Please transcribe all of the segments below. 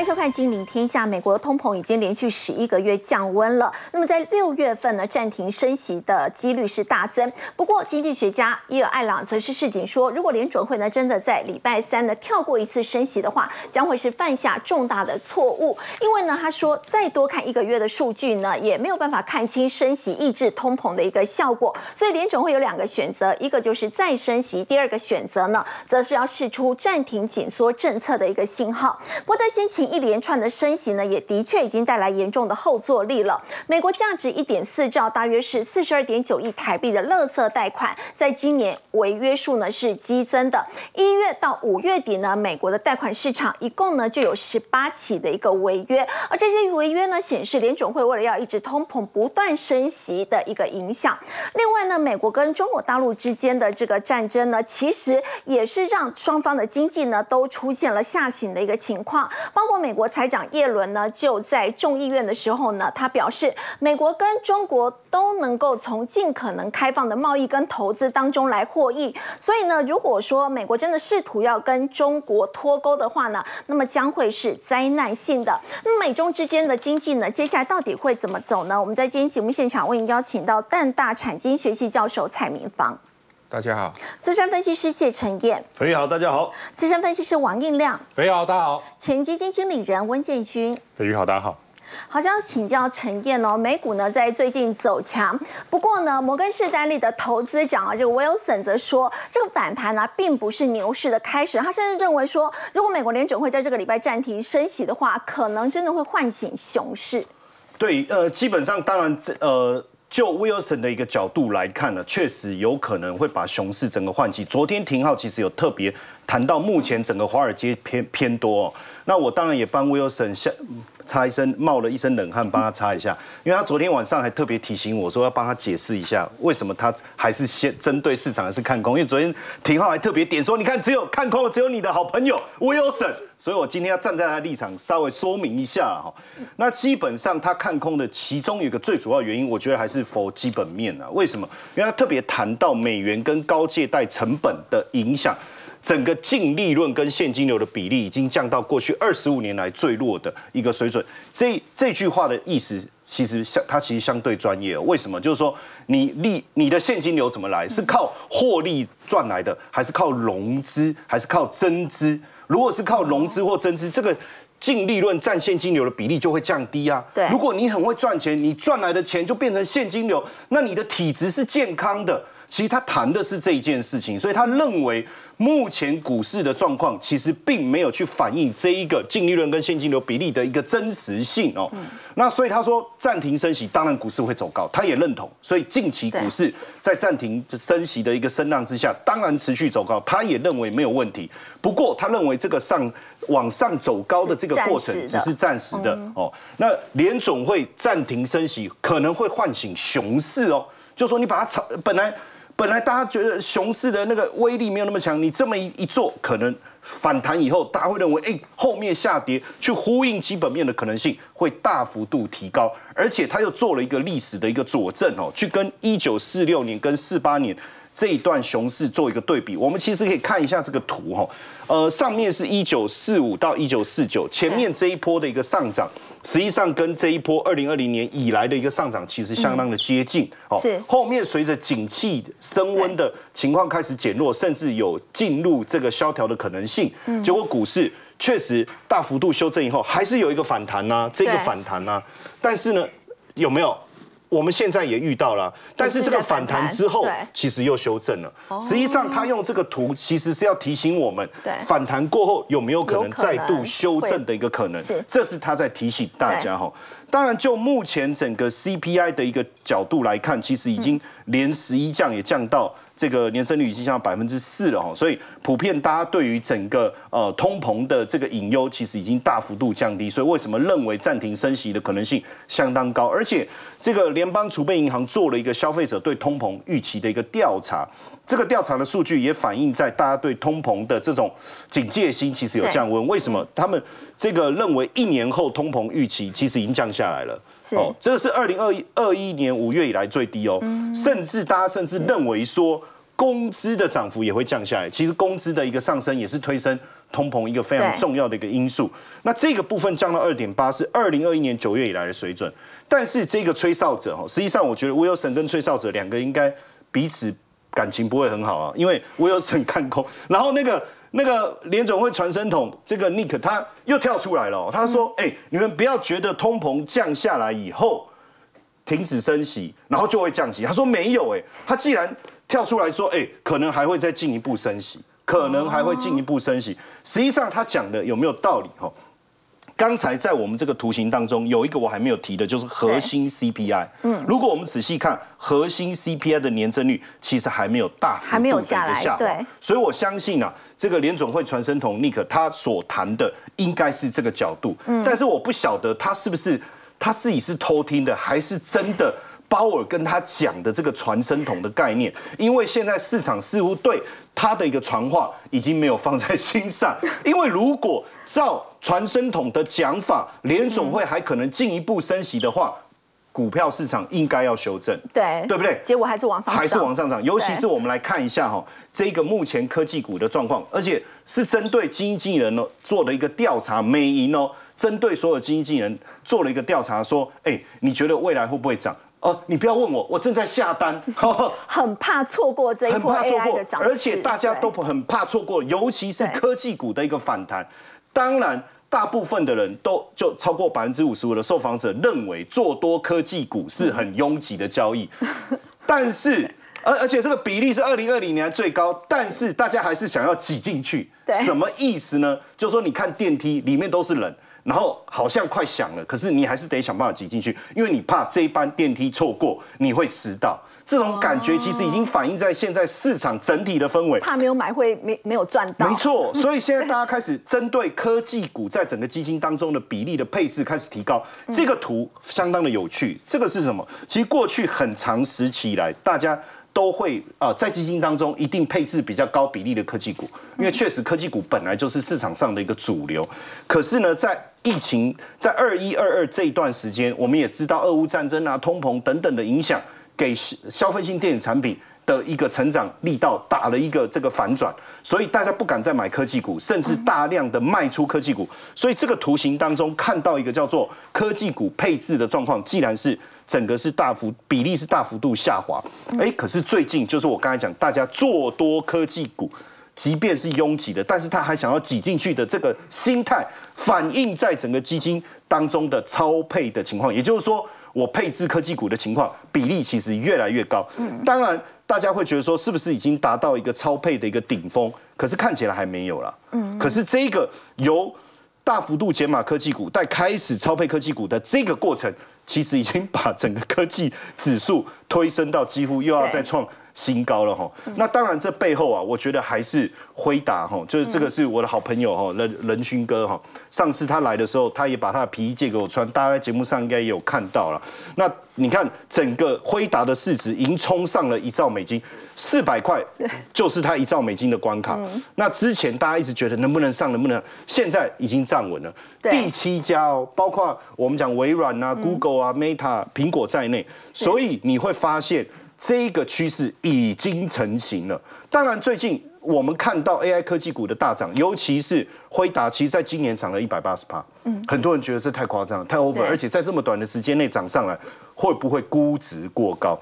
欢迎收看《金陵天下》。美国的通膨已经连续十一个月降温了。那么在六月份呢，暂停升息的几率是大增。不过，经济学家伊尔艾朗则是示警说，如果联准会呢真的在礼拜三呢跳过一次升息的话，将会是犯下重大的错误。因为呢，他说再多看一个月的数据呢，也没有办法看清升息抑制通膨的一个效果。所以联准会有两个选择，一个就是再升息，第二个选择呢，则是要试出暂停紧缩政策的一个信号。不过在先前一连串的升息呢，也的确已经带来严重的后坐力了。美国价值一点四兆，大约是四十二点九亿台币的垃圾贷款，在今年违约数呢是激增的。一月到五月底呢，美国的贷款市场一共呢就有十八起的一个违约，而这些违约呢显示联准会为了要抑制通膨不断升息的一个影响。另外呢，美国跟中国大陆之间的这个战争呢，其实也是让双方的经济呢都出现了下行的一个情况。包括美国财长耶伦呢，就在众议院的时候呢，他表示，美国跟中国都能够从尽可能开放的贸易跟投资当中来获益。所以呢，如果说美国真的试图要跟中国脱钩的话呢，那么将会是灾难性的。那么美中之间的经济呢，接下来到底会怎么走呢？我们在今天节目现场为您邀请到淡大产经学系教授蔡明芳。大家好，资深分析师谢晨燕，肥玉好，大家好，资深分析师王应亮，肥玉好，大家好，前基金经理人温建勋，肥玉好，大家好。好像请教陈燕哦，美股呢在最近走强，不过呢，摩根士丹利的投资长啊，这个 Wilson 则说，这个反弹呢并不是牛市的开始，他甚至认为说，如果美国联准会在这个礼拜暂停升息的话，可能真的会唤醒熊市。对，呃，基本上当然这呃。就 Wilson 的一个角度来看呢，确实有可能会把熊市整个换起。昨天廷浩其实有特别谈到，目前整个华尔街偏偏多。那我当然也帮 Wilson 下擦一身冒了一身冷汗，帮他擦一下，因为他昨天晚上还特别提醒我说要帮他解释一下，为什么他还是先针对市场还是看空。因为昨天廷浩还特别点说，你看只有看空只有你的好朋友 Wilson。所以我今天要站在他的立场稍微说明一下哈。那基本上他看空的其中有一个最主要原因，我觉得还是否基本面啊？为什么？因为他特别谈到美元跟高借贷成本的影响，整个净利润跟现金流的比例已经降到过去二十五年来最弱的一个水准。这这句话的意思其实相，它其实相对专业。为什么？就是说你利你的现金流怎么来？是靠获利赚来的，还是靠融资，还是靠增资？如果是靠融资或增资，这个净利润占现金流的比例就会降低啊。对，如果你很会赚钱，你赚来的钱就变成现金流，那你的体质是健康的。其实他谈的是这一件事情，所以他认为。目前股市的状况其实并没有去反映这一个净利润跟现金流比例的一个真实性哦。那所以他说暂停升息，当然股市会走高，他也认同。所以近期股市在暂停升息的一个声浪之下，当然持续走高，他也认为没有问题。不过他认为这个上往上走高的这个过程只是暂时的哦。那联总会暂停升息，可能会唤醒熊市哦。就说你把它炒本来。本来大家觉得熊市的那个威力没有那么强，你这么一一做，可能反弹以后，大家会认为，哎，后面下跌去呼应基本面的可能性会大幅度提高，而且他又做了一个历史的一个佐证哦，去跟一九四六年跟四八年。这一段熊市做一个对比，我们其实可以看一下这个图哈，呃，上面是一九四五到一九四九，前面这一波的一个上涨，实际上跟这一波二零二零年以来的一个上涨其实相当的接近，哦，是。后面随着景气升温的情况开始减弱，甚至有进入这个萧条的可能性，结果股市确实大幅度修正以后，还是有一个反弹呐，这个反弹呐，但是呢，有没有？我们现在也遇到了，但是这个反弹之后，其实又修正了。实际上，他用这个图其实是要提醒我们，反弹过后有没有可能再度修正的一个可能。这是他在提醒大家哈。当然，就目前整个 CPI 的一个角度来看，其实已经连十一降也降到。这个年增率已经降到百分之四了哈，所以普遍大家对于整个呃通膨的这个隐忧，其实已经大幅度降低。所以为什么认为暂停升息的可能性相当高？而且这个联邦储备银行做了一个消费者对通膨预期的一个调查，这个调查的数据也反映在大家对通膨的这种警戒心其实有降温。为什么他们这个认为一年后通膨预期其实已经降下来了？哦，这个是二零二一二一年五月以来最低哦，甚至大家甚至认为说。工资的涨幅也会降下来。其实工资的一个上升也是推升通膨一个非常重要的一个因素。那这个部分降到二点八是二零二一年九月以来的水准。但是这个吹哨者哦，实际上我觉得 Wilson 跟吹哨者两个应该彼此感情不会很好啊，因为 Wilson 看空，然后那个那个联总会传声筒这个 Nick 他又跳出来了，他说：“哎，你们不要觉得通膨降下来以后停止升息，然后就会降息。”他说没有，哎，他既然跳出来说：“哎，可能还会再进一步升息，可能还会进一步升息。”实际上他讲的有没有道理？哈？刚才在我们这个图形当中有一个我还没有提的，就是核心 CPI。嗯，如果我们仔细看核心 CPI 的年增率，其实还没有大幅度的下来。对，所以我相信啊，这个联总会传声筒 Nick 他所谈的应该是这个角度。嗯，但是我不晓得他是不是他自己是偷听的，还是真的鲍尔跟他讲的这个传声筒的概念，因为现在市场似乎对。他的一个传话已经没有放在心上，因为如果照传声筒的讲法，联总会还可能进一步升息的话，股票市场应该要修正，对对不对？结果还是往上，还是往上涨。尤其是我们来看一下哈，这个目前科技股的状况，而且是针对基金经理人呢做了一个调查，美银哦，针对所有基金经理人做了一个调查，说，哎，你觉得未来会不会涨？哦，你不要问我，我正在下单，很怕错过这一波 AI 的涨而且大家都很怕错过，尤其是科技股的一个反弹。当然，大部分的人都就超过百分之五十五的受访者认为做多科技股是很拥挤的交易，但是而而且这个比例是二零二零年最高，但是大家还是想要挤进去，什么意思呢？就是说你看电梯里面都是人。然后好像快响了，可是你还是得想办法挤进去，因为你怕这一班电梯错过，你会迟到。这种感觉其实已经反映在现在市场整体的氛围，怕没有买会没没有赚到。没错，所以现在大家开始针对科技股在整个基金当中的比例的配置开始提高。这个图相当的有趣，这个是什么？其实过去很长时期以来，大家。都会啊，在基金当中一定配置比较高比例的科技股，因为确实科技股本来就是市场上的一个主流。可是呢，在疫情在二一二二这一段时间，我们也知道俄乌战争啊、通膨等等的影响，给消费性电子产品的一个成长力道打了一个这个反转，所以大家不敢再买科技股，甚至大量的卖出科技股。所以这个图形当中看到一个叫做科技股配置的状况，既然是。整个是大幅比例是大幅度下滑，哎，可是最近就是我刚才讲，大家做多科技股，即便是拥挤的，但是他还想要挤进去的这个心态，反映在整个基金当中的超配的情况，也就是说，我配置科技股的情况比例其实越来越高。嗯，当然大家会觉得说，是不是已经达到一个超配的一个顶峰？可是看起来还没有了。嗯，可是这个由大幅度减码科技股，但开始超配科技股的这个过程。其实已经把整个科技指数推升到几乎又要再创新高了哈。那当然这背后啊，我觉得还是辉达哈，就是这个是我的好朋友哈，任任勋哥哈。上次他来的时候，他也把他的皮衣借给我穿，大家在节目上应该也有看到了。那你看整个辉达的市值已经冲上了一兆美金。四百块 就是它一兆美金的关卡。那之前大家一直觉得能不能上，能不能？现在已经站稳了。第七家哦，包括我们讲微软啊、Google 啊、Meta、苹果在内，所以你会发现这个趋势已经成型了。当然，最近我们看到 AI 科技股的大涨，尤其是辉达，其实在今年涨了一百八十趴。嗯，很多人觉得这太夸张、太 over，而且在这么短的时间内涨上来，会不会估值过高？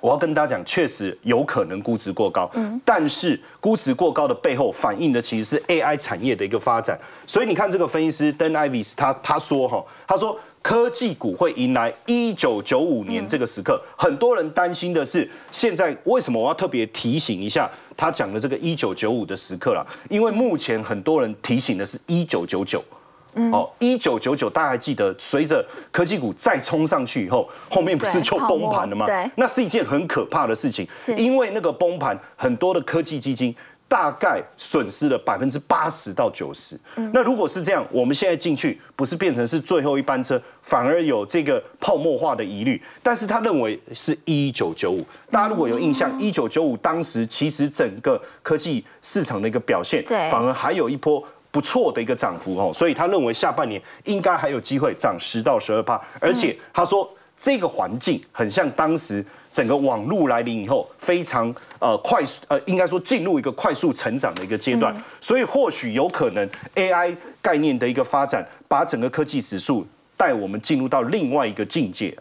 我要跟大家讲，确实有可能估值过高，嗯，但是估值过高的背后反映的其实是 AI 产业的一个发展。所以你看这个分析师 Dan Ives，他他说哈，他说科技股会迎来一九九五年这个时刻。很多人担心的是，现在为什么我要特别提醒一下他讲的这个一九九五的时刻了？因为目前很多人提醒的是一九九九。哦，一九九九，大家还记得，随着科技股再冲上去以后，后面不是就崩盘了吗？对，那是一件很可怕的事情。因为那个崩盘，很多的科技基金大概损失了百分之八十到九十。那如果是这样，我们现在进去，不是变成是最后一班车，反而有这个泡沫化的疑虑。但是他认为是一九九五，大家如果有印象，一九九五当时其实整个科技市场的一个表现，反而还有一波。不错的一个涨幅哦，所以他认为下半年应该还有机会涨十到十二趴，而且他说这个环境很像当时整个网络来临以后，非常呃快速呃，应该说进入一个快速成长的一个阶段，所以或许有可能 AI 概念的一个发展，把整个科技指数带我们进入到另外一个境界。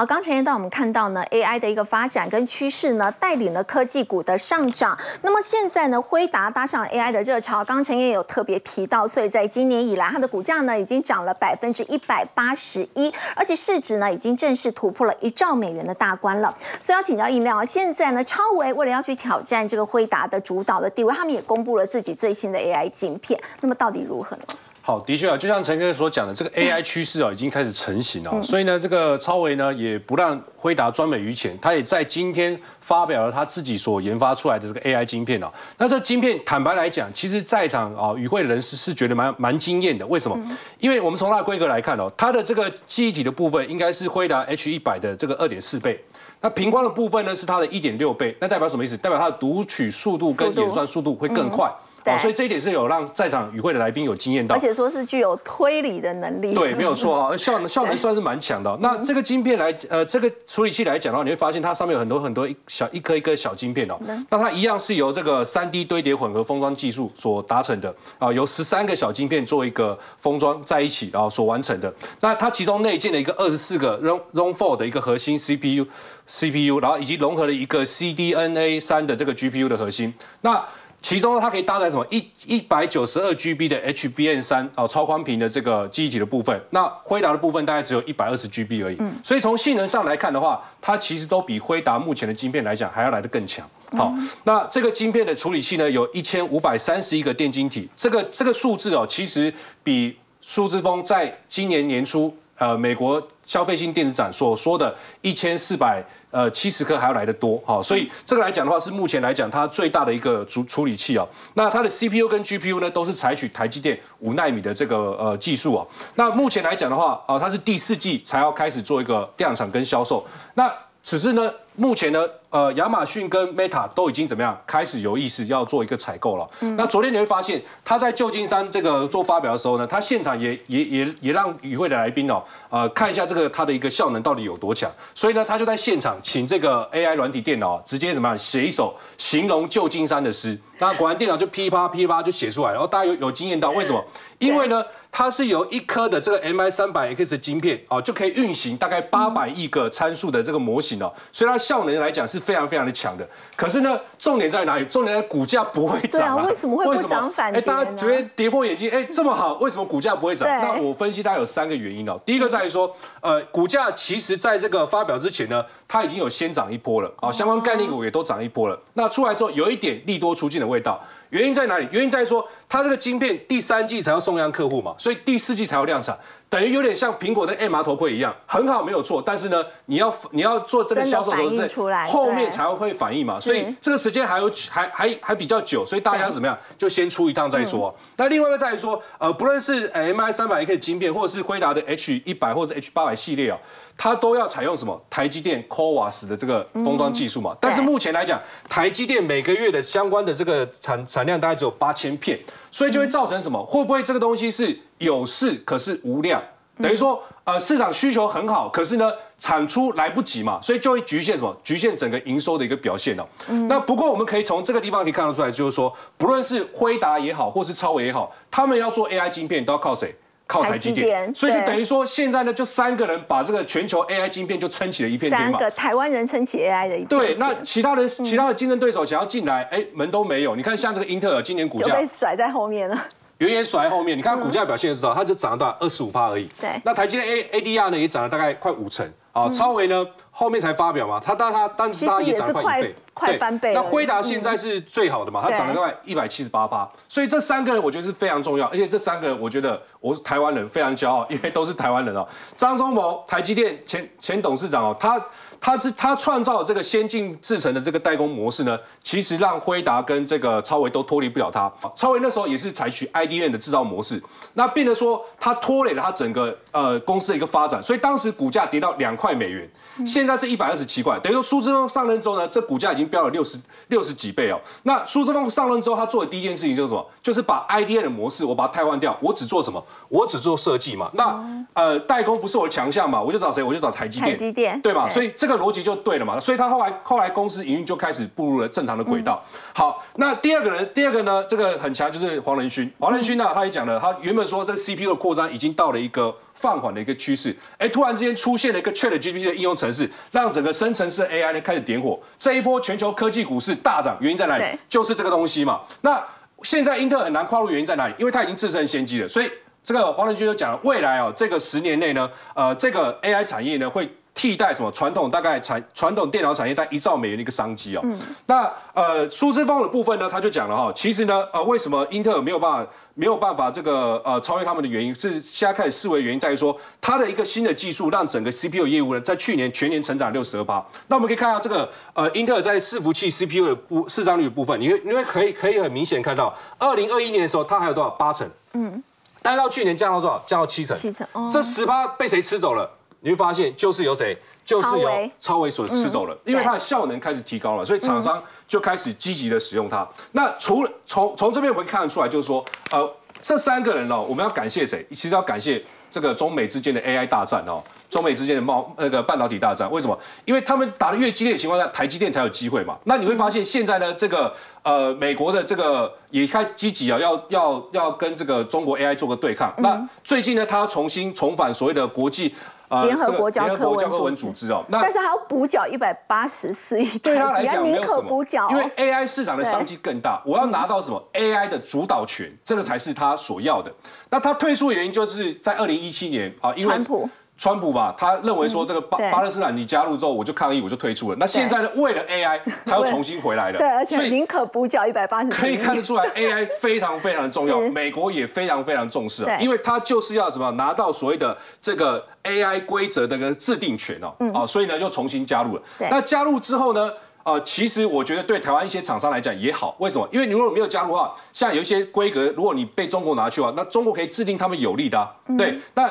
好，刚才到我们看到呢，AI 的一个发展跟趋势呢，带领了科技股的上涨。那么现在呢，辉达搭上了 AI 的热潮，刚才也有特别提到，所以在今年以来，它的股价呢已经涨了百分之一百八十一，而且市值呢已经正式突破了一兆美元的大关了。所以要请教印亮，现在呢，超维为了要去挑战这个辉达的主导的地位，他们也公布了自己最新的 AI 镜片。那么到底如何呢？好，的确啊，就像陈哥所讲的，这个 AI 趋势啊已经开始成型了，所以呢，这个超维呢也不让辉达专美于前，他也在今天发表了他自己所研发出来的这个 AI 晶片哦。那这晶片坦白来讲，其实在场啊与会人士是觉得蛮蛮惊艳的。为什么？因为我们从它的规格来看哦，它的这个记忆体的部分应该是辉达 H 一百的这个二点四倍，那平光的部分呢是它的一点六倍，那代表什么意思？代表它的读取速度跟演算速度会更快。对，所以这一点是有让在场与会的来宾有经验到，而且说是具有推理的能力。对，没有错啊，效能效能算是蛮强的。那这个晶片来，呃，这个处理器来讲的话，你会发现它上面有很多很多一小一颗一颗小晶片哦。那它一样是由这个三 D 堆叠混合封装技术所达成的啊，由十三个小晶片做一个封装在一起，然后所完成的。那它其中内建了一个二十四个 Ron Ron Four 的一个核心 CPU CPU，然后以及融合了一个 CDNA 三的这个 GPU 的核心。那其中，它可以搭载什么？一一百九十二 GB 的 HBM 三哦超宽屏的这个记忆体的部分，那辉达的部分大概只有一百二十 GB 而已。嗯，所以从性能上来看的话，它其实都比辉达目前的晶片来讲还要来得更强。好，那这个晶片的处理器呢，有一千五百三十一个电晶体，这个这个数字哦，其实比苏之峰在今年年初呃美国消费性电子展所说的一千四百。呃，七十颗还要来得多，哈，所以这个来讲的话，是目前来讲它最大的一个处处理器哦。那它的 CPU 跟 GPU 呢，都是采取台积电五纳米的这个呃技术哦。那目前来讲的话，啊，它是第四季才要开始做一个量产跟销售。那此次呢，目前呢。呃，亚马逊跟 Meta 都已经怎么样开始有意识要做一个采购了。那昨天你会发现，他在旧金山这个做发表的时候呢，他现场也也也也让与会的来宾哦，呃，看一下这个它的一个效能到底有多强。所以呢，他就在现场请这个 AI 软体电脑直接怎么样写一首形容旧金山的诗。那果然电脑就噼啪噼啪就写出来，然后大家有有经验到为什么？因为呢，它是由一颗的这个 MI 三百 X 晶片哦，就可以运行大概八百亿个参数的这个模型哦，所以它效能来讲是。非常非常的强的，可是呢，重点在哪里？重点在股价不会涨啊！为什么会不涨反跌？哎，大家觉得跌破眼镜，哎，这么好，为什么股价不会涨？那我分析它有三个原因哦。第一个在于说，呃，股价其实在这个发表之前呢，它已经有先涨一波了啊，相关概念股也都涨一波了。那出来之后有一点利多出尽的味道。原因在哪里？原因在说，它这个晶片第三季才要送样客户嘛，所以第四季才要量产。等于有点像苹果的 M R 头盔一样，很好没有错，但是呢，你要你要做这个销售的时候，后面才会反应嘛，所以这个时间还有还还还比较久，所以大家怎么样，就先出一趟再说。那另外一个在于说，呃，不论是 M I 三百 K 晶片，或者是辉达的 H 一百或者 H 八百系列啊，它都要采用什么台积电 CoWAS 的这个封装技术嘛。但是目前来讲，台积电每个月的相关的这个产产量大概只有八千片，所以就会造成什么？会不会这个东西是有事可是无量？等于说，呃，市场需求很好，可是呢，产出来不及嘛，所以就会局限什么？局限整个营收的一个表现哦。那不过我们可以从这个地方可以看得出来，就是说，不论是辉达也好，或是超微也好，他们要做 AI 晶片都要靠谁？靠台积电。所以就等于说，现在呢，就三个人把这个全球 AI 晶片就撑起了一片天嘛。三个台湾人撑起 AI 的一片。对，那其他的其他的竞争对手想要进来，哎，门都没有。你看，像这个英特尔今年股价就被甩在后面了。远远甩在后面，你看股价表现就知道，它就涨了二十五趴而已。对，那台积电 A A D R 呢，也涨了大概快五成。啊，超维呢后面才发表嘛，它但它但是它也涨了快一倍，快翻倍。那辉达现在是最好的嘛，它涨了大概一百七十八趴。所以这三个人我觉得是非常重要，而且这三个人我觉得我是台湾人，非常骄傲，因为都是台湾人哦。张忠谋，台积电前前董事长哦，他。他是他创造这个先进制程的这个代工模式呢，其实让辉达跟这个超维都脱离不了它。超维那时候也是采取 IDM 的制造模式，那变得说他拖累了他整个呃公司的一个发展，所以当时股价跌到两块美元，现在是一百二十七块，等于说苏之峰上任之后呢，这股价已经飙了六十六十几倍哦。那苏之峰上任之后，他做的第一件事情就是什么？就是把 IDM 的模式我把它替换掉，我只做什么？我只做设计嘛。那呃，代工不是我的强项嘛，我就找谁？我就找台积电，台积电对吧？对所以这个逻辑就对了嘛。所以他后来后来公司营运就开始步入了正常的轨道。好，那第二个人，第二个呢，这个很强就是黄仁勋。黄仁勋呢，他也讲了，他原本说这 CPU 的扩张已经到了一个放缓的一个趋势，哎，突然之间出现了一个 Chat GPT 的应用程式，让整个生成式 AI 呢开始点火。这一波全球科技股市大涨，原因在哪里？就是这个东西嘛。那现在英特尔很难跨入，原因在哪里？因为它已经自身先机了，所以这个黄仁勋就讲了，未来哦，这个十年内呢，呃，这个 AI 产业呢会。替代什么传统大概产传统电脑产业带一兆美元的一个商机哦。那呃苏之峰的部分呢，他就讲了哈，其实呢呃为什么英特尔没有办法没有办法这个呃超越他们的原因，是现在开始视为原因在于说它的一个新的技术让整个 CPU 业务呢在去年全年成长六十二趴。那我们可以看到这个呃英特尔在伺服器 CPU 的部市占率的部分，你会你会可以可以很明显看到，二零二一年的时候它还有多少八成，嗯，但是到去年降到多少？降到七成，七成哦这十趴被谁吃走了？你会发现就是由谁，就是由超微所吃走了，因为它的效能开始提高了，所以厂商就开始积极的使用它。那除了从从这边我们看得出来，就是说，呃，这三个人哦，我们要感谢谁？其实要感谢这个中美之间的 AI 大战哦。中美之间的贸那个半导体大战，为什么？因为他们打得越激烈的情况下，台积电才有机会嘛。那你会发现现在呢，这个呃美国的这个也开始积极啊，要要要跟这个中国 AI 做个对抗。那最近呢，他要重新重返所谓的国际呃联合国教科文组织哦。那但是还要补缴一百八十四亿对他来，讲没宁可有什么补缴哦，因为 AI 市场的商机更大，我要拿到什么 AI 的主导权，这个才是他所要的。那他退出的原因就是在二零一七年啊，因为川普。川普嘛，他认为说这个巴对巴勒斯坦你加入之后，我就抗议，我就退出了。那现在呢，为了 AI，他又重新回来了。对，而所以且宁可补缴一百八十可以看得出来，AI 非常非常重要，美国也非常非常重视啊，因为它就是要什么拿到所谓的这个 AI 规则的个制定权哦，啊，所以呢就重新加入了。那加入之后呢？呃，其实我觉得对台湾一些厂商来讲也好，为什么？因为你如果没有加入的话，像有一些规格，如果你被中国拿去的话，那中国可以制定他们有利的、啊，对，那。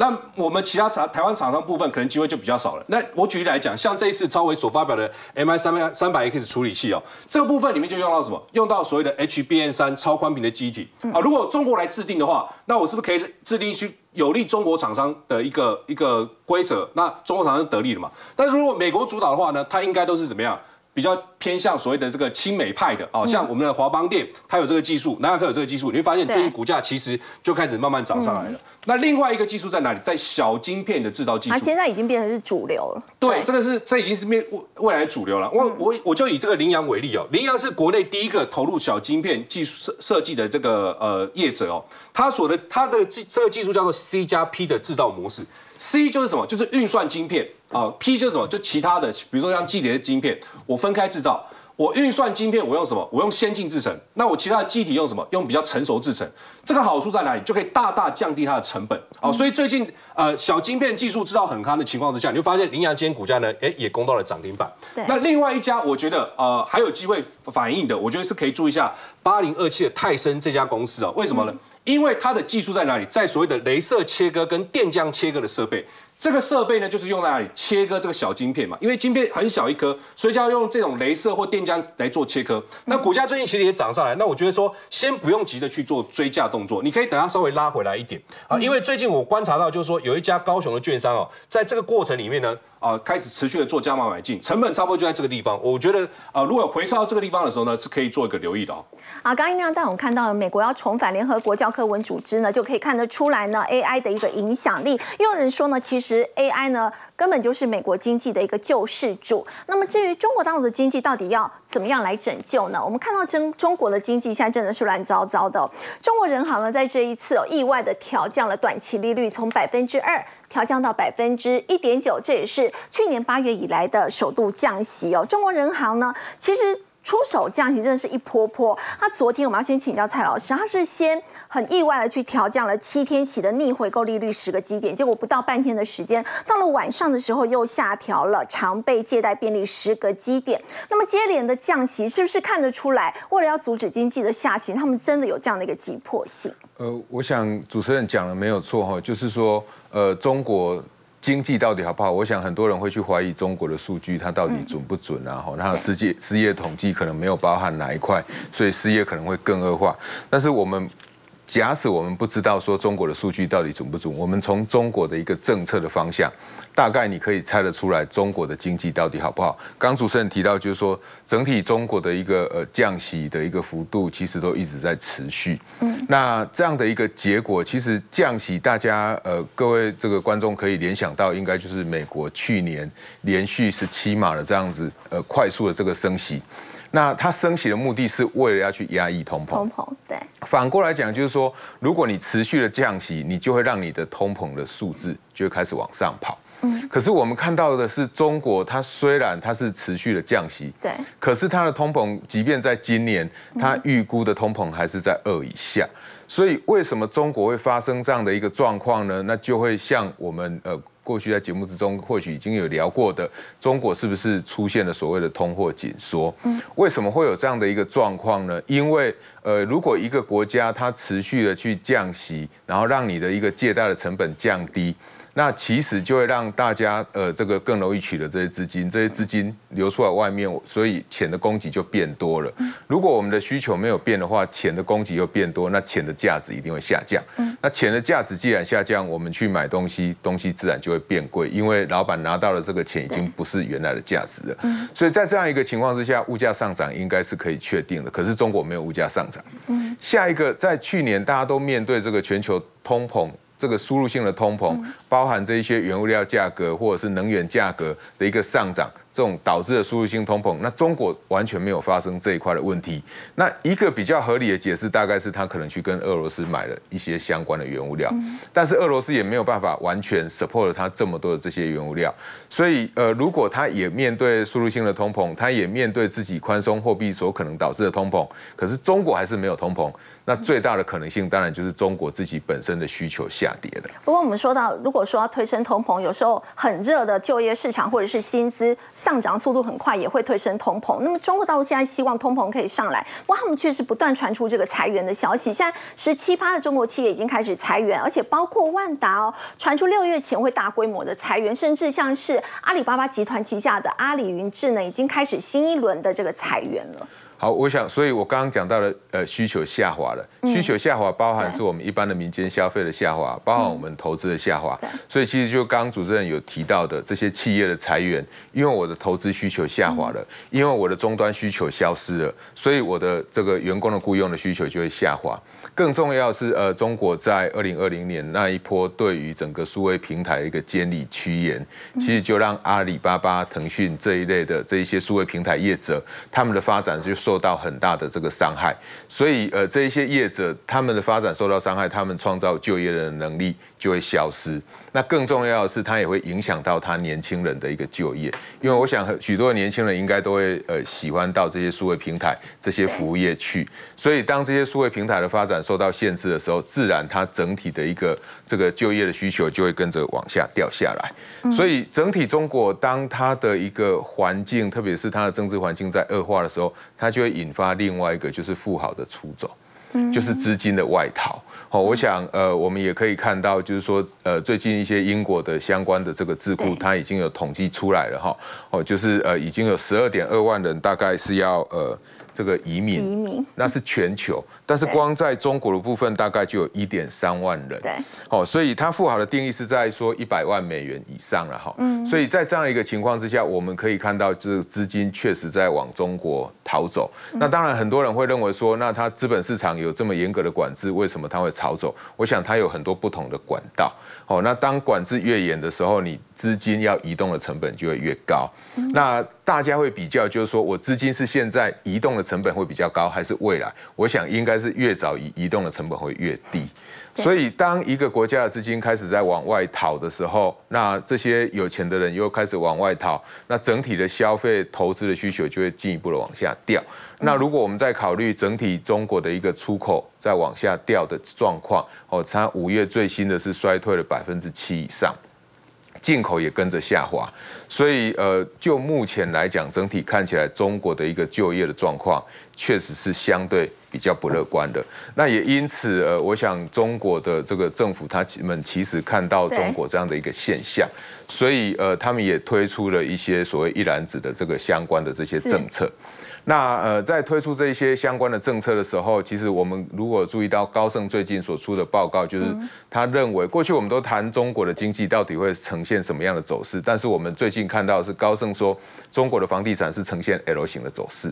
那我们其他厂台湾厂商部分可能机会就比较少了。那我举例来讲，像这一次超微所发表的 MI 三百三百 X 处理器哦，这个部分里面就用到什么？用到所谓的 HBN 三超宽频的机体啊。如果中国来制定的话，那我是不是可以制定去有利中国厂商的一个一个规则？那中国厂商就得利了嘛。但是如果美国主导的话呢，它应该都是怎么样？比较偏向所谓的这个亲美派的哦，像我们的华邦电，它有这个技术，南亚科有这个技术，你会发现最近股价其实就开始慢慢涨上来了。那另外一个技术在哪里？在小晶片的制造技术。它现在已经变成是主流了。对，这个是这已经是面未未来的主流了。我我我就以这个羚羊为例哦，羚羊是国内第一个投入小晶片技术设设计的这个呃业者哦，它所的它的技这个技术叫做 C 加 P 的制造模式。C 就是什么？就是运算晶片啊。P 就是什么？就其他的，比如说像记忆体的晶片，我分开制造。我运算晶片，我用什么？我用先进制程。那我其他的机体用什么？用比较成熟制程。这个好处在哪里？就可以大大降低它的成本。好、所以最近呃小晶片技术制造很夯的情况之下，你就发现羚羊今天股价呢，哎也攻到了涨停板。那另外一家，我觉得呃还有机会反映的，我觉得是可以注意一下八零二七的泰森这家公司啊、为什么呢？因为它的技术在哪里？在所谓的镭射切割跟电浆切割的设备。这个设备呢，就是用在哪里切割这个小晶片嘛，因为晶片很小一颗，所以就要用这种镭射或电浆来做切割。那股价最近其实也涨上来，那我觉得说先不用急着去做追价动作，你可以等它稍微拉回来一点啊，因为最近我观察到就是说有一家高雄的券商哦，在这个过程里面呢。啊，开始持续的做加码买进，成本差不多就在这个地方。我觉得啊，如果回撤到这个地方的时候呢，是可以做一个留意的哦。啊，刚刚让带我们看到美国要重返联合国教科文组织呢，就可以看得出来呢，AI 的一个影响力。又有人说呢，其实实 AI 呢根本就是美国经济的一个救世主。那么至于中国大陆的经济到底要怎么样来拯救呢？我们看到中中国的经济现在真的是乱糟糟的、中国人行呢在这一次哦意外的调降了短期利率，从百分之二。调降到百分之一点九，这也是去年八月以来的首度降息哦。中国人行呢，其实。出手降息真的是一波波。他昨天我们要先请教蔡老师，他是先很意外的去调降了七天期的逆回购利率十个基点，结果不到半天的时间，到了晚上的时候又下调了常备借贷便利十个基点。那么接连的降息，是不是看得出来，为了要阻止经济的下行，他们真的有这样的一个急迫性？呃，我想主持人讲的没有错哈，就是说，呃，中国经济到底好不好？我想很多人会去怀疑中国的数据，它到底准不准啊？哈，那失业失业统计可能没有包含哪一块，所以失业可能会更恶化。但是我们假使我们不知道说中国的数据到底准不准，我们从中国的一个政策的方向。大概你可以猜得出来，中国的经济到底好不好？刚主持人提到，就是说整体中国的一个呃降息的一个幅度，其实都一直在持续。嗯，那这样的一个结果，其实降息，大家呃各位这个观众可以联想到，应该就是美国去年连续十七码的这样子呃快速的这个升息。那它升息的目的是为了要去压抑通膨。通膨对。反过来讲，就是说，如果你持续的降息，你就会让你的通膨的数字就会开始往上跑。可是我们看到的是，中国它虽然它是持续的降息，对，可是它的通膨，即便在今年，它预估的通膨还是在二以下。所以为什么中国会发生这样的一个状况呢？那就会像我们呃过去在节目之中或许已经有聊过的，中国是不是出现了所谓的通货紧缩？嗯，为什么会有这样的一个状况呢？因为呃，如果一个国家它持续的去降息，然后让你的一个借贷的成本降低。那其实就会让大家呃这个更容易取得这些资金，这些资金流出来外面，所以钱的供给就变多了。如果我们的需求没有变的话，钱的供给又变多，那钱的价值一定会下降。那钱的价值既然下降，我们去买东西，东西自然就会变贵，因为老板拿到了这个钱已经不是原来的价值了。所以在这样一个情况之下，物价上涨应该是可以确定的。可是中国没有物价上涨。下一个在去年大家都面对这个全球通膨。这个输入性的通膨，包含这一些原物料价格或者是能源价格的一个上涨。这种导致的输入性通膨，那中国完全没有发生这一块的问题。那一个比较合理的解释，大概是他可能去跟俄罗斯买了一些相关的原物料，但是俄罗斯也没有办法完全 support 他这么多的这些原物料。所以，呃，如果他也面对输入性的通膨，他也面对自己宽松货币所可能导致的通膨，可是中国还是没有通膨，那最大的可能性当然就是中国自己本身的需求下跌了。不过，我们说到，如果说要推升通膨，有时候很热的就业市场或者是薪资。上涨速度很快，也会推升通膨。那么中国大陆现在希望通膨可以上来，哇，他们确实不断传出这个裁员的消息。现在十七趴的中国企业已经开始裁员，而且包括万达哦，传出六月前会大规模的裁员，甚至像是阿里巴巴集团旗下的阿里云智能，已经开始新一轮的这个裁员了。好，我想，所以我刚刚讲到了，呃，需求下滑了。需求下滑包含是我们一般的民间消费的下滑，包含我们投资的下滑。所以其实就刚刚主持人有提到的这些企业的裁员，因为我的投资需求下滑了，因为我的终端需求消失了，所以我的这个员工的雇佣的需求就会下滑。更重要是，呃，中国在二零二零年那一波对于整个数位平台的一个监理趋严，其实就让阿里巴巴、腾讯这一类的这一些数位平台业者，他们的发展就受到很大的这个伤害。所以，呃，这一些业者他们的发展受到伤害，他们创造就业的能力。就会消失。那更重要的是，它也会影响到他年轻人的一个就业。因为我想，许多的年轻人应该都会呃喜欢到这些数位平台、这些服务业去。所以，当这些数位平台的发展受到限制的时候，自然它整体的一个这个就业的需求就会跟着往下掉下来。所以，整体中国当它的一个环境，特别是它的政治环境在恶化的时候，它就会引发另外一个就是富豪的出走，就是资金的外逃。好，我想，呃，我们也可以看到，就是说，呃，最近一些英国的相关的这个智库，它已经有统计出来了，哈，哦，就是呃，已经有十二点二万人，大概是要呃。这个移民，移民那是全球，但是光在中国的部分大概就有一点三万人。对，哦，所以它富豪的定义是在说一百万美元以上了哈。嗯，所以在这样一个情况之下，我们可以看到，这个资金确实在往中国逃走。那当然，很多人会认为说，那它资本市场有这么严格的管制，为什么它会逃走？我想它有很多不同的管道。哦，那当管制越严的时候，你资金要移动的成本就会越高。那大家会比较，就是说我资金是现在移动的成本会比较高，还是未来？我想应该是越早移移动的成本会越低。所以，当一个国家的资金开始在往外逃的时候，那这些有钱的人又开始往外逃，那整体的消费、投资的需求就会进一步的往下掉。那如果我们在考虑整体中国的一个出口在往下掉的状况，哦，差五月最新的是衰退了百分之七以上，进口也跟着下滑。所以，呃，就目前来讲，整体看起来中国的一个就业的状况确实是相对比较不乐观的。那也因此，呃，我想中国的这个政府他们其实看到中国这样的一个现象，所以呃，他们也推出了一些所谓一篮子的这个相关的这些政策。那呃，在推出这一些相关的政策的时候，其实我们如果注意到高盛最近所出的报告，就是他认为过去我们都谈中国的经济到底会呈现什么样的走势，但是我们最近看到是高盛说中国的房地产是呈现 L 型的走势。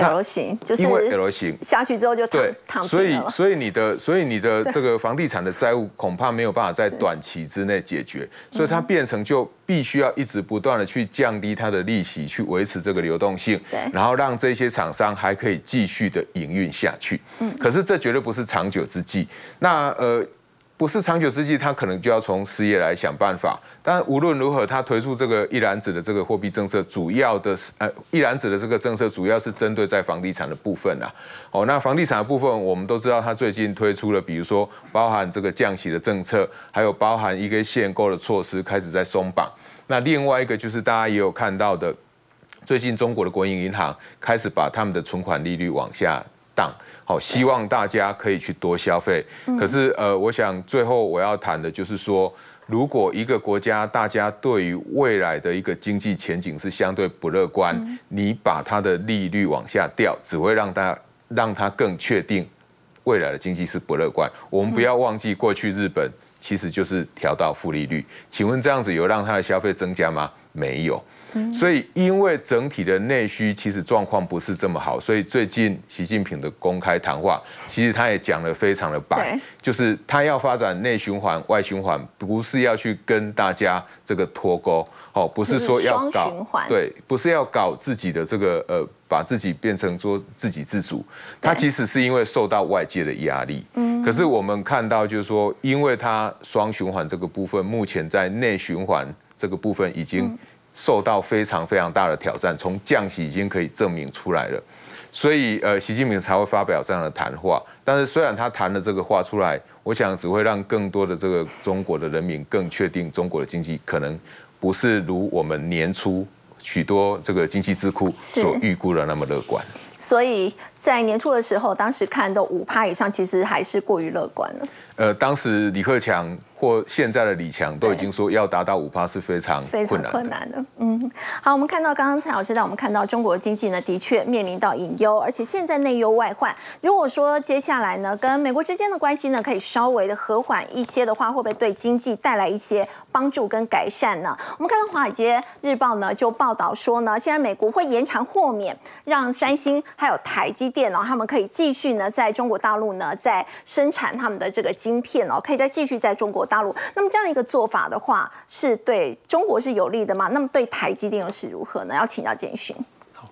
L 型就是因为 L 型下去之后就对，躺所以所以你的所以你的这个房地产的债务恐怕没有办法在短期之内解决，所以它变成就必须要一直不断的去降低它的利息，去维持这个流动性，对，然后让这些厂商还可以继续的营运下去。嗯，可是这绝对不是长久之计。那呃。不是长久之计，他可能就要从失业来想办法。但无论如何，他推出这个一篮子的这个货币政策，主要的是呃一篮子的这个政策，主要是针对在房地产的部分啊。哦，那房地产的部分，我们都知道，他最近推出了，比如说包含这个降息的政策，还有包含一个限购的措施开始在松绑。那另外一个就是大家也有看到的，最近中国的国营银行开始把他们的存款利率往下荡。好，希望大家可以去多消费。可是，呃，我想最后我要谈的就是说，如果一个国家大家对于未来的一个经济前景是相对不乐观，你把它的利率往下调，只会让它让它更确定未来的经济是不乐观。我们不要忘记，过去日本其实就是调到负利率。请问这样子有让它的消费增加吗？没有。所以，因为整体的内需其实状况不是这么好，所以最近习近平的公开谈话，其实他也讲得非常的白，就是他要发展内循环、外循环，不是要去跟大家这个脱钩，哦，不是说要搞对，不是要搞自己的这个呃，把自己变成做自给自足，他其实是因为受到外界的压力，嗯，可是我们看到就是说，因为他双循环这个部分，目前在内循环这个部分已经。受到非常非常大的挑战，从降息已经可以证明出来了，所以呃，习近平才会发表这样的谈话。但是虽然他谈了这个话出来，我想只会让更多的这个中国的人民更确定中国的经济可能不是如我们年初许多这个经济智库所预估的那么乐观。所以在年初的时候，当时看到五趴以上，其实还是过于乐观了。呃，当时李克强。或现在的李强都已经说要达到五趴是非常非常困难的。嗯，好，我们看到刚刚蔡老师带我们看到中国经济呢，的确面临到隐忧，而且现在内忧外患。如果说接下来呢，跟美国之间的关系呢，可以稍微的和缓一些的话，会不会对经济带来一些帮助跟改善呢？我们看到华尔街日报呢就报道说呢，现在美国会延长豁免，让三星还有台积电哦，他们可以继续呢在中国大陆呢在生产他们的这个晶片哦，可以再继续在中国。大陆，那么这样的一个做法的话，是对中国是有利的吗？那么对台积电又是如何呢？要请教简讯。好，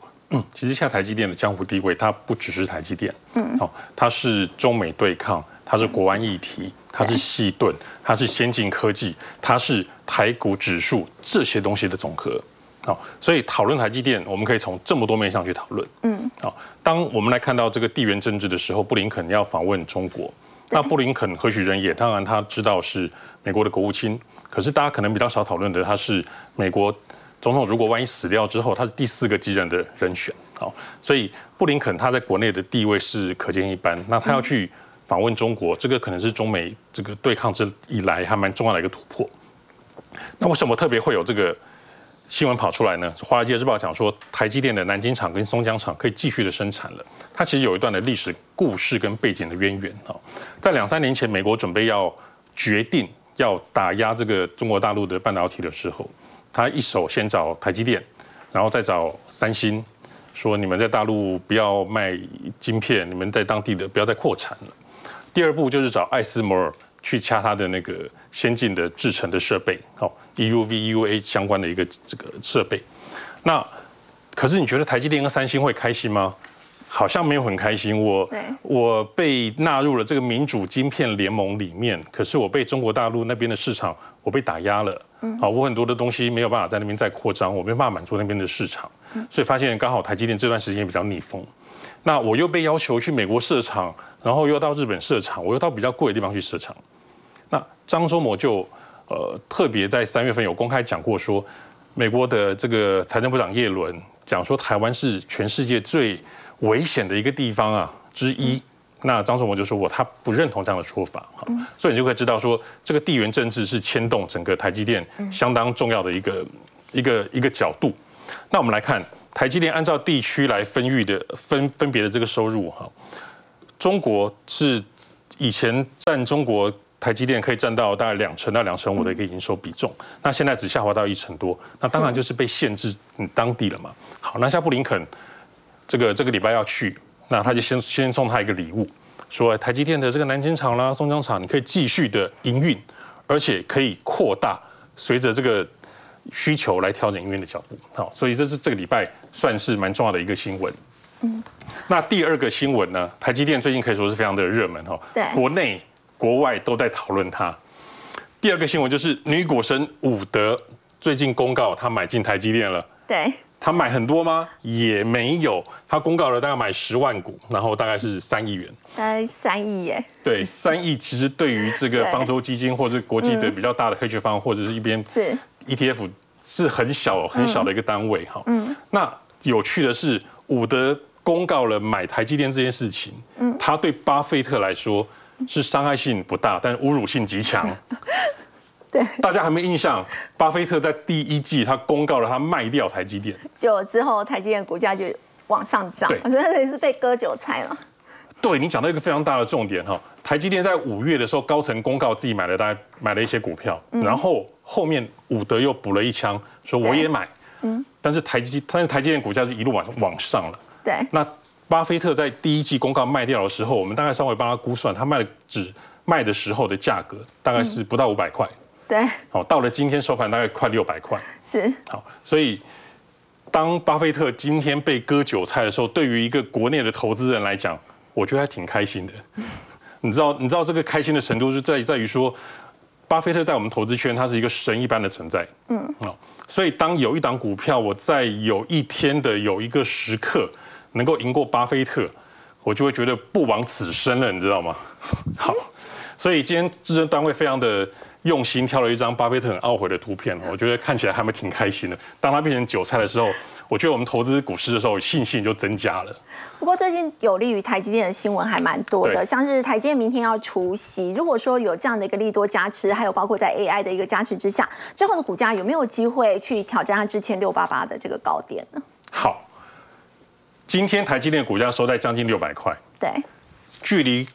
其实现在台积电的江湖地位，它不只是台积电，嗯，好，它是中美对抗，它是国安议题，它是细盾，它是先进科技，它是台股指数这些东西的总和。好，所以讨论台积电，我们可以从这么多面向去讨论。嗯，好，当我们来看到这个地缘政治的时候，布林肯要访问中国。那布林肯何许人也？当然他知道是美国的国务卿，可是大家可能比较少讨论的，他是美国总统。如果万一死掉之后，他是第四个继任的人选。好，所以布林肯他在国内的地位是可见一斑。那他要去访问中国，这个可能是中美这个对抗这以来还蛮重要的一个突破。那为什么特别会有这个？新闻跑出来呢，《华尔街日报》讲说，台积电的南京厂跟松江厂可以继续的生产了。它其实有一段的历史故事跟背景的渊源啊。在两三年前，美国准备要决定要打压这个中国大陆的半导体的时候，他一手先找台积电，然后再找三星，说你们在大陆不要卖晶片，你们在当地的不要再扩产了。第二步就是找艾斯摩尔去掐他的那个先进的制程的设备，好。EUV、EUA 相关的一个这个设备，那可是你觉得台积电跟三星会开心吗？好像没有很开心。我我被纳入了这个民主晶片联盟里面，可是我被中国大陆那边的市场我被打压了。嗯，好，我很多的东西没有办法在那边再扩张，我没办法满足那边的市场，所以发现刚好台积电这段时间比较逆风。那我又被要求去美国设厂，然后又到日本设厂，我又到比较贵的地方去设厂。那张忠谋就。呃，特别在三月份有公开讲过，说美国的这个财政部长耶伦讲说，台湾是全世界最危险的一个地方啊，之一。那张忠谋就说过，他不认同这样的说法，哈，所以你就会知道说，这个地缘政治是牵动整个台积电相当重要的一个一个一个角度。那我们来看台积电按照地区来分域的分分别的这个收入，哈，中国是以前占中国台积电可以占到大概两成到两成五的一个营收比重，那现在只下滑到一成多，那当然就是被限制当地了嘛。好，那像布林肯这个这个礼拜要去。那他就先先送他一个礼物，说台积电的这个南京厂啦、松江厂，你可以继续的营运，而且可以扩大，随着这个需求来调整营运的脚步。好，所以这是这个礼拜算是蛮重要的一个新闻。嗯，那第二个新闻呢，台积电最近可以说是非常的热门哈，对，国内国外都在讨论它。第二个新闻就是女股神伍德最近公告，她买进台积电了。对。她买很多吗？也没有，她公告了大概买十万股，然后大概是三亿元，大概三亿耶。对，三亿其实对于这个方舟基金或者国际的比较大的黑 e 方或者是一边是 ETF 是很小很小的一个单位哈。嗯。那有趣的是，伍德公告了买台积电这件事情，嗯，他对巴菲特来说是伤害性不大，但侮辱性极强。对，大家还没印象，巴菲特在第一季他公告了他卖掉台积电，就之后台积电股价就往上涨，我觉得也是被割韭菜了。对你讲到一个非常大的重点哈，台积电在五月的时候高层公告自己买了大概买了一些股票，然后后面伍德又补了一枪，说我也买，嗯，但是台积但是台积电股价就一路往往上了。对，那巴菲特在第一季公告卖掉的时候，我们大概稍微帮他估算，他卖的只卖的时候的价格大概是不到五百块。对，好，到了今天收盘大概快六百块，是。好，所以当巴菲特今天被割韭菜的时候，对于一个国内的投资人来讲，我觉得还挺开心的。你知道，你知道这个开心的程度是在在于说，巴菲特在我们投资圈他是一个神一般的存在，嗯，好，所以当有一档股票我在有一天的有一个时刻能够赢过巴菲特，我就会觉得不枉此生了，你知道吗？好，所以今天资深单位非常的。用心挑了一张巴菲特很懊悔的图片，我觉得看起来还蛮挺开心的。当他变成韭菜的时候，我觉得我们投资股市的时候信心就增加了。不过最近有利于台积电的新闻还蛮多的，像是台积电明天要除息，如果说有这样的一个利多加持，还有包括在 AI 的一个加持之下，之后的股价有没有机会去挑战它之前六八八的这个高点呢？好，今天台积电股价收在将近六百块，对，距离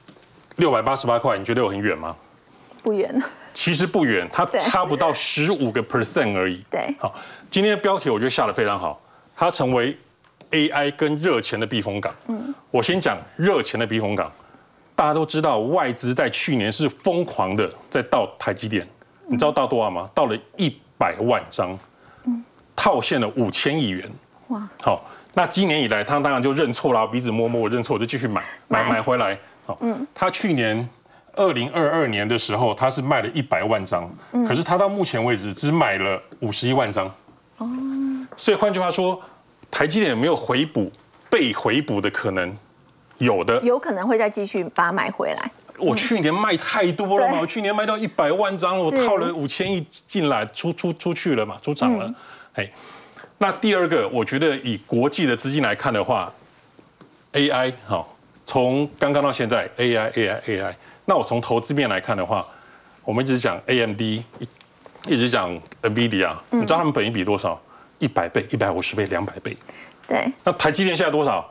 六百八十八块，你觉得有很远吗？不远。其实不远，它差不到十五个 percent 而已。对，好，今天的标题我觉得下的非常好，它成为 AI 跟热钱的避风港。嗯，我先讲热钱的避风港，大家都知道外资在去年是疯狂的在到台积电，你知道到多少吗？到了一百万张，嗯，套现了五千亿元。哇，好，那今年以来，他当然就认错啦，鼻子摸摸，我认错，我就继续买，买买回来。好，嗯，他去年。二零二二年的时候，他是卖了一百万张，可是他到目前为止只买了五十一万张。哦，所以换句话说，台积电有没有回补、被回补的可能？有的，有可能会再继续把它买回来。我去年卖太多了嘛，我去年卖到一百万张，我套了五千亿进来，出出出去了嘛，出场了。哎，那第二个，我觉得以国际的资金来看的话，AI 好，从刚刚到现在，AI AI AI。那我从投资面来看的话，我们一直讲 AMD，一直讲 NVIDIA，你知道他们本益比多少？一百倍、一百五十倍、两百倍。对。那台积电现在多少？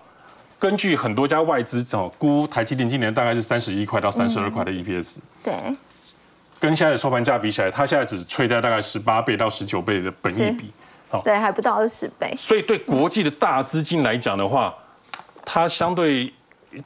根据很多家外资哦估，台积电今年大概是三十一块到三十二块的 EPS。对。跟现在的收盘价比起来，它现在只吹在大概十八倍到十九倍的本益比。好。对，还不到二十倍。所以对国际的大资金来讲的话，它相对。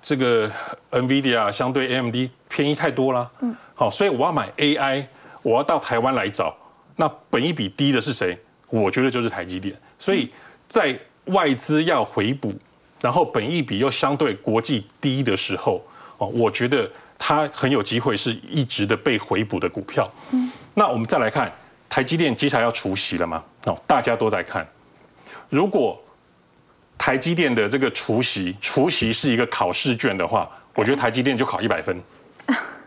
这个 NVIDIA 相对 AMD 便宜太多了，嗯，好，所以我要买 AI，我要到台湾来找，那本一比低的是谁？我觉得就是台积电。所以在外资要回补，然后本一比又相对国际低的时候，哦，我觉得它很有机会是一直的被回补的股票。嗯，那我们再来看台积电接下来要除息了吗？哦，大家都在看，如果。台积电的这个除息，除息是一个考试卷的话，我觉得台积电就考一百分。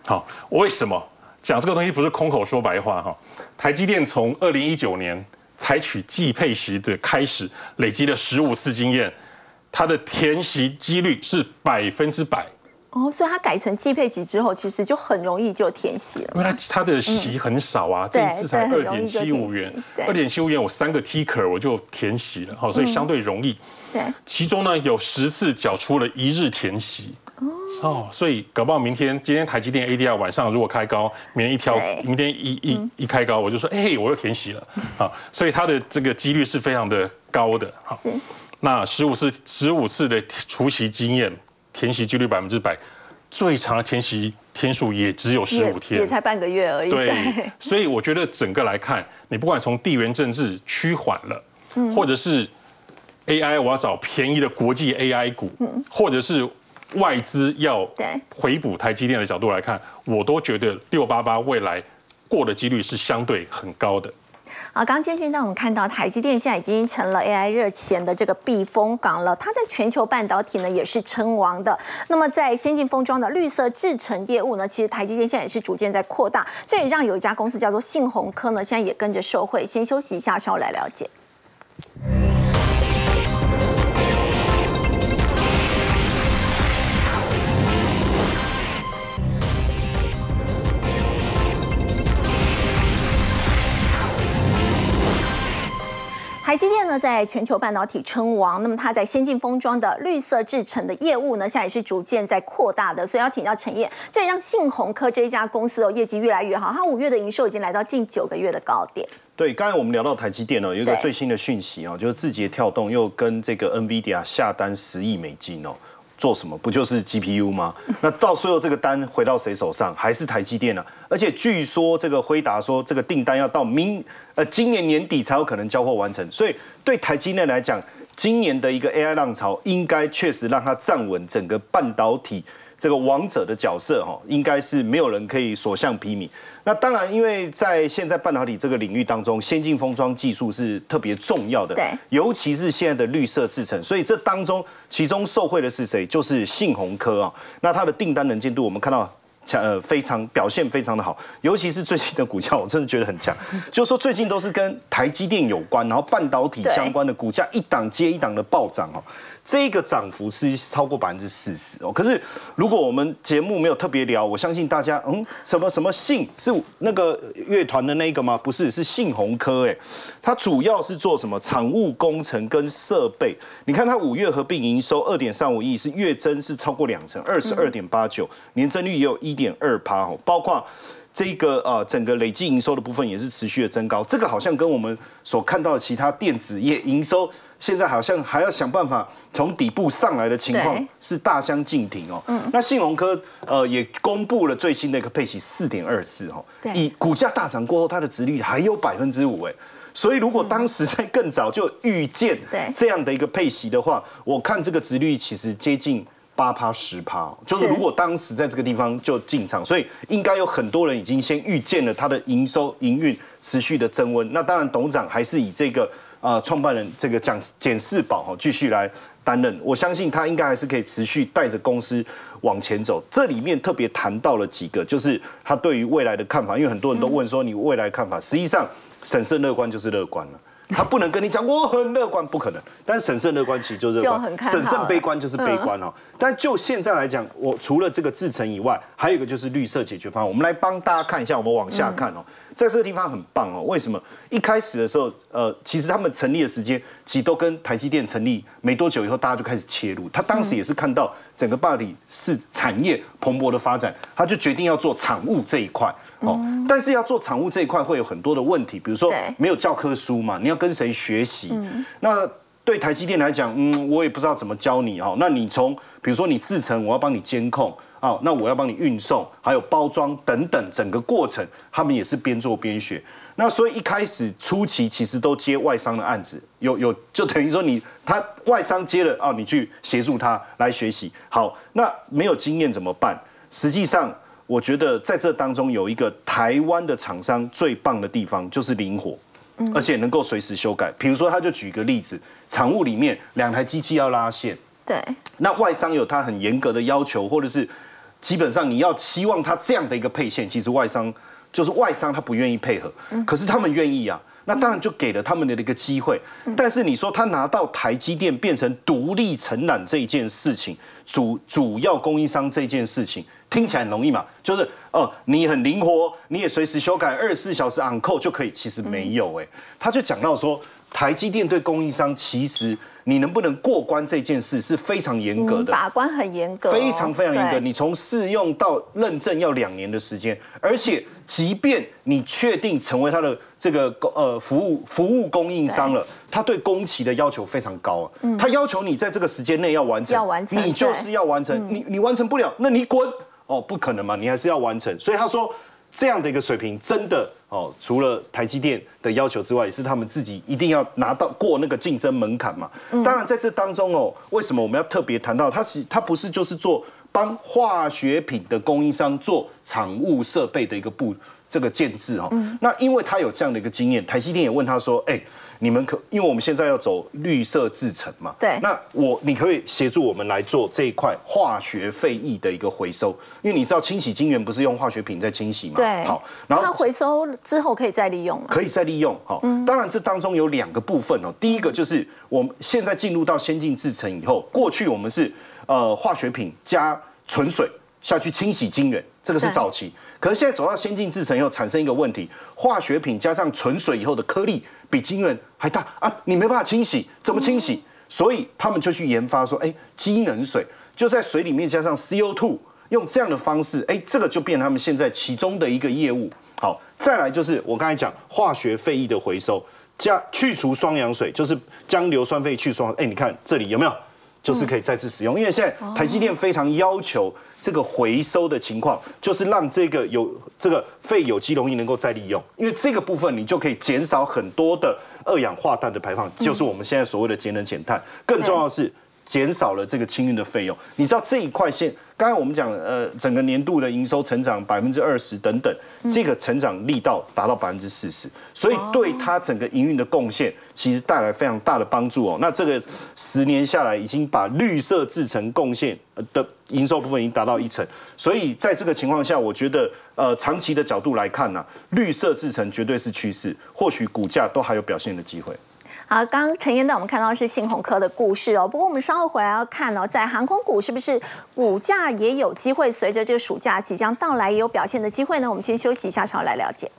好，为什么讲这个东西不是空口说白话哈？台积电从二零一九年采取季配席的开始，累积了十五次经验，它的填席几率是百分之百。哦，所以它改成季配级之后，其实就很容易就填息了。因为它它的息很少啊，这一次才二点七五元，二点七五元我三个 ticker 我就填息了，好，所以相对容易。对，其中呢有十次缴出了一日填息。哦，所以搞不好明天今天台积电 ADR 晚上如果开高，明天一挑，明天一一一开高，我就说，哎，我又填息了。好，所以它的这个几率是非常的高的。好，是。那十五次十五次的除息经验。填息几率百分之百，最长的填息天数也只有十五天，也才半个月而已。对，所以我觉得整个来看，你不管从地缘政治趋缓了，或者是 AI 我要找便宜的国际 AI 股，或者是外资要回补台积电的角度来看，我都觉得六八八未来过的几率是相对很高的。好，刚刚监讯，那我们看到台积电现在已经成了 AI 热钱的这个避风港了。它在全球半导体呢也是称王的。那么在先进封装的绿色制程业务呢，其实台积电现在也是逐渐在扩大。这也让有一家公司叫做信鸿科呢，现在也跟着受惠。先休息一下，稍后来了解。台积电呢，在全球半导体称王，那么它在先进封装的绿色制成的业务呢，现在也是逐渐在扩大的。所以要请教陈燕，这也让信鸿科这一家公司哦，业绩越来越好。它五月的营收已经来到近九个月的高点。对，刚才我们聊到台积电呢，有一个最新的讯息哦，就是字节跳动又跟这个 NVIDIA 下单十亿美金哦。做什么不就是 GPU 吗？那到最后这个单回到谁手上？还是台积电呢？而且据说这个辉达说这个订单要到明呃今年年底才有可能交货完成。所以对台积电来讲，今年的一个 AI 浪潮应该确实让它站稳整个半导体。这个王者的角色哈，应该是没有人可以所向披靡。那当然，因为在现在半导体这个领域当中，先进封装技术是特别重要的，对，尤其是现在的绿色制程。所以这当中，其中受惠的是谁？就是信鸿科啊。那它的订单能见度，我们看到强呃非常表现非常的好，尤其是最近的股价，我真的觉得很强。就是说最近都是跟台积电有关，然后半导体相关的股价一档接一档的暴涨哦。这个涨幅是超过百分之四十哦。可是如果我们节目没有特别聊，我相信大家嗯，什么什么信是那个乐团的那个吗？不是，是信鸿科哎，它主要是做什么？产务工程跟设备。你看它五月合并营收二点三五亿，是月增是超过两成，二十二点八九，年增率也有一点二趴哦。包括这个呃整个累计营收的部分也是持续的增高。这个好像跟我们所看到的其他电子业营收。现在好像还要想办法从底部上来的情况是大相径庭哦。嗯。那信鸿科呃也公布了最新的一个配息四点二四哦。以股价大涨过后，它的值率还有百分之五哎。所以如果当时在更早就预见这样的一个配息的话，我看这个值率其实接近八趴十趴。就是如果当时在这个地方就进场，所以应该有很多人已经先预见了它的营收营运持续的增温。那当然董事长还是以这个。啊，创办人这个蒋简世宝哈继续来担任，我相信他应该还是可以持续带着公司往前走。这里面特别谈到了几个，就是他对于未来的看法，因为很多人都问说你未来看法，实际上审慎乐观就是乐观了。他不能跟你讲我很乐观，不可能。但是审慎乐观其实就是乐观，审慎悲观就是悲观哦。但就现在来讲，我除了这个制程以外，还有一个就是绿色解决方案。我们来帮大家看一下，我们往下看哦。在这个地方很棒哦，为什么？一开始的时候，呃，其实他们成立的时间，其实都跟台积电成立没多久以后，大家就开始切入。他当时也是看到整个半导体是产业蓬勃的发展，他就决定要做产物这一块哦。但是要做产物这一块会有很多的问题，比如说没有教科书嘛，你要跟谁学习？那对台积电来讲，嗯，我也不知道怎么教你哦。那你从比如说你制成，我要帮你监控。哦，那我要帮你运送，还有包装等等，整个过程他们也是边做边学。那所以一开始初期其实都接外商的案子，有有就等于说你他外商接了哦，你去协助他来学习。好，那没有经验怎么办？实际上，我觉得在这当中有一个台湾的厂商最棒的地方就是灵活，而且能够随时修改。比如说，他就举一个例子，厂务里面两台机器要拉线，对，那外商有他很严格的要求，或者是。基本上你要期望他这样的一个配线，其实外商就是外商他不愿意配合，可是他们愿意啊。那当然就给了他们的一个机会。但是你说他拿到台积电变成独立承揽这一件事情，主主要供应商这件事情。听起来很容易嘛，就是哦，你很灵活，你也随时修改，二十四小时 on call 就可以。其实没有哎，他就讲到说，台积电对供应商，其实你能不能过关这件事是非常严格的，把关很严格，非常非常严格。你从试用到认证要两年的时间，而且即便你确定成为他的这个呃服务服务供应商了，他对工期的要求非常高啊，他要求你在这个时间内要完成，要完成，你就是要完成，你你完成不了，那你滚。哦，不可能嘛，你还是要完成。所以他说这样的一个水平，真的哦，除了台积电的要求之外，也是他们自己一定要拿到过那个竞争门槛嘛。当然在这当中哦，为什么我们要特别谈到它？其它不是就是做帮化学品的供应商做产物设备的一个部这个建制哦？那因为他有这样的一个经验，台积电也问他说，哎。你们可，因为我们现在要走绿色制成嘛，对。那我，你可以协助我们来做这一块化学废液的一个回收，因为你知道清洗晶圆不是用化学品在清洗嘛，对。好，然后它回收之后可以再利用可以再利用，好。当然这当中有两个部分哦，第一个就是我们现在进入到先进制成以后，过去我们是呃化学品加纯水下去清洗晶圆，这个是早期。可是现在走到先进制程又，产生一个问题：化学品加上纯水以后的颗粒比晶圆还大啊！你没办法清洗，怎么清洗？所以他们就去研发说：哎，机能水就在水里面加上 CO2，用这样的方式，哎，这个就变他们现在其中的一个业务。好，再来就是我刚才讲化学废液的回收，加去除双氧水，就是将硫酸废去双。哎，你看这里有没有？就是可以再次使用，因为现在台积电非常要求这个回收的情况，就是让这个有这个废有机溶液能够再利用，因为这个部分你就可以减少很多的二氧化碳的排放，就是我们现在所谓的节能减碳。更重要的是。减少了这个清运的费用，你知道这一块现，刚才我们讲，呃，整个年度的营收成长百分之二十等等，这个成长力道达到百分之四十，所以对它整个营运的贡献，其实带来非常大的帮助哦。那这个十年下来，已经把绿色制成贡献的营收部分已经达到一成，所以在这个情况下，我觉得，呃，长期的角度来看呢，绿色制成绝对是趋势，或许股价都还有表现的机会。好，刚刚陈燕带我们看到是信鸿科的故事哦。不过我们稍后回来要看哦，在航空股是不是股价也有机会随着这个暑假即将到来，也有表现的机会呢？我们先休息一下，稍后来了解。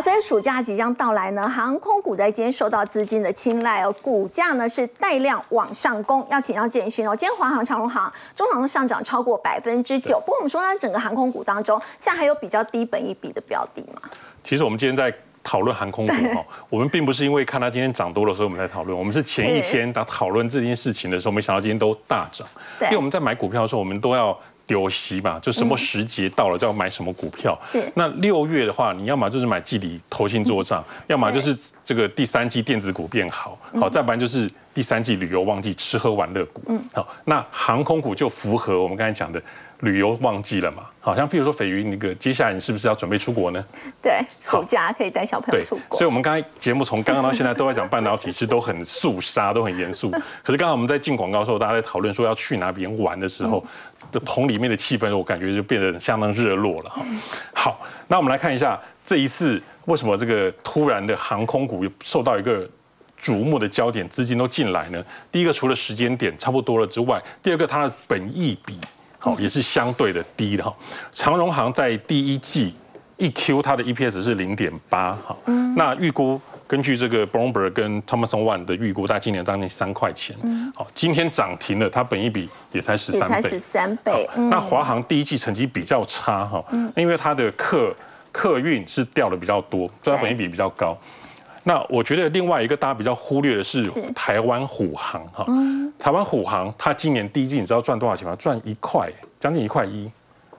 好，随着暑假即将到来呢，航空股在今天受到资金的青睐哦，股价呢是带量往上攻。要请教建勋哦，今天华航、长荣航中航都上涨超过百分之九。不过我们说，它整个航空股当中，现在还有比较低本一比的标的吗？其实我们今天在讨论航空股哈，我们并不是因为看它今天涨多了，所以我们在讨论。我们是前一天在讨论这件事情的时候，没想到今天都大涨。因为我们在买股票的时候，我们都要。丢息嘛，就什么时节到了就要买什么股票。是。那六月的话，你要么就是买季底投信做账，要么就是这个第三季电子股变好，好，再不然就是第三季旅游旺季吃喝玩乐股。嗯。好，那航空股就符合我们刚才讲的旅游旺季了嘛？好像譬如说斐鱼那个，接下来你是不是要准备出国呢？对，暑假可以带小朋友出国。所以，我们刚才节目从刚刚到现在都在讲半导体，其实都很肃杀，都很严肃。可是，刚刚我们在进广告的时候，大家在讨论说要去哪边玩的时候。这棚里面的气氛，我感觉就变得相当热络了哈。好，那我们来看一下这一次为什么这个突然的航空股受到一个瞩目的焦点，资金都进来呢？第一个，除了时间点差不多了之外，第二个，它的本益比好也是相对的低的哈。长荣行在第一季一 Q 它的 EPS 是零点八哈，那预估。根据这个 Bloomberg 跟 Thomson One 的预估，大概今年当年三块钱。好，今天涨停了，它本一比也才十三倍。才十三倍。那华航第一季成绩比较差哈，因为它的客客运是掉的比较多，所以它本一比比较高。那我觉得另外一个大家比较忽略的是台湾虎航哈。台湾虎航它今年第一季你知道赚多少钱吗？赚一块，将近一块一。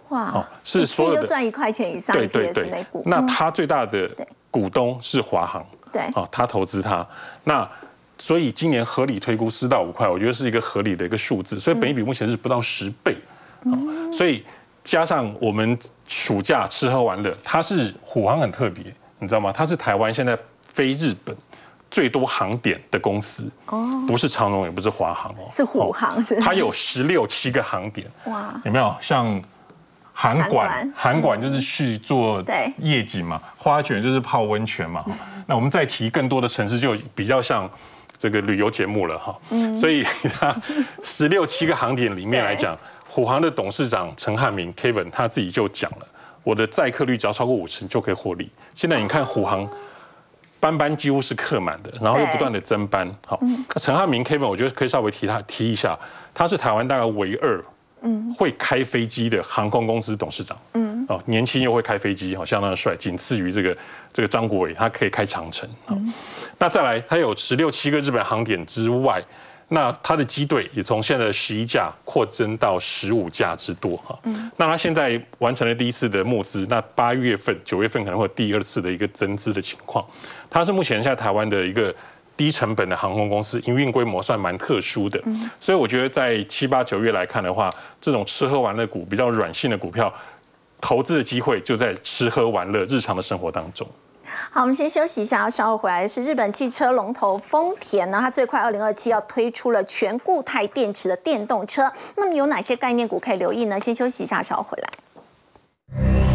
哇，是所有的赚一块钱以上。对对对。那它最大的股东是华航。对，哦，他投资它，那所以今年合理推估四到五块，我觉得是一个合理的一个数字，所以本益比目前是不到十倍，所以加上我们暑假吃喝玩乐，它是虎航很特别，你知道吗？它是台湾现在飞日本最多航点的公司，哦，不是长荣，也不是华航哦，是虎航，它有十六七个航点，哇，有没有像？韩馆，韩馆就是去做夜景嘛，花卷就是泡温泉嘛。那我们再提更多的城市，就比较像这个旅游节目了哈。所以它十六七个航点里面来讲，虎航的董事长陈汉明 Kevin 他自己就讲了，我的载客率只要超过五成就可以获利。现在你看虎航班班几乎是客满的，然后又不断的增班。好，那陈汉明 Kevin 我觉得可以稍微提他提一下，他是台湾大概唯二。嗯，会开飞机的航空公司董事长，嗯，哦，年轻又会开飞机，好相当的帅，仅次于这个这个张国伟，他可以开长城。嗯，那再来，他有十六七个日本航点之外，那它的机队也从现在的十一架扩增到十五架之多哈。嗯，那它现在完成了第一次的募资，那八月份、九月份可能会有第二次的一个增资的情况。它是目前现在台湾的一个。低成本的航空公司营运规模算蛮特殊的，所以我觉得在七八九月来看的话，这种吃喝玩乐股比较软性的股票，投资的机会就在吃喝玩乐日常的生活当中。好，我们先休息一下，稍后回来是日本汽车龙头丰田呢，它最快二零二七要推出了全固态电池的电动车，那么有哪些概念股可以留意呢？先休息一下，稍后回来。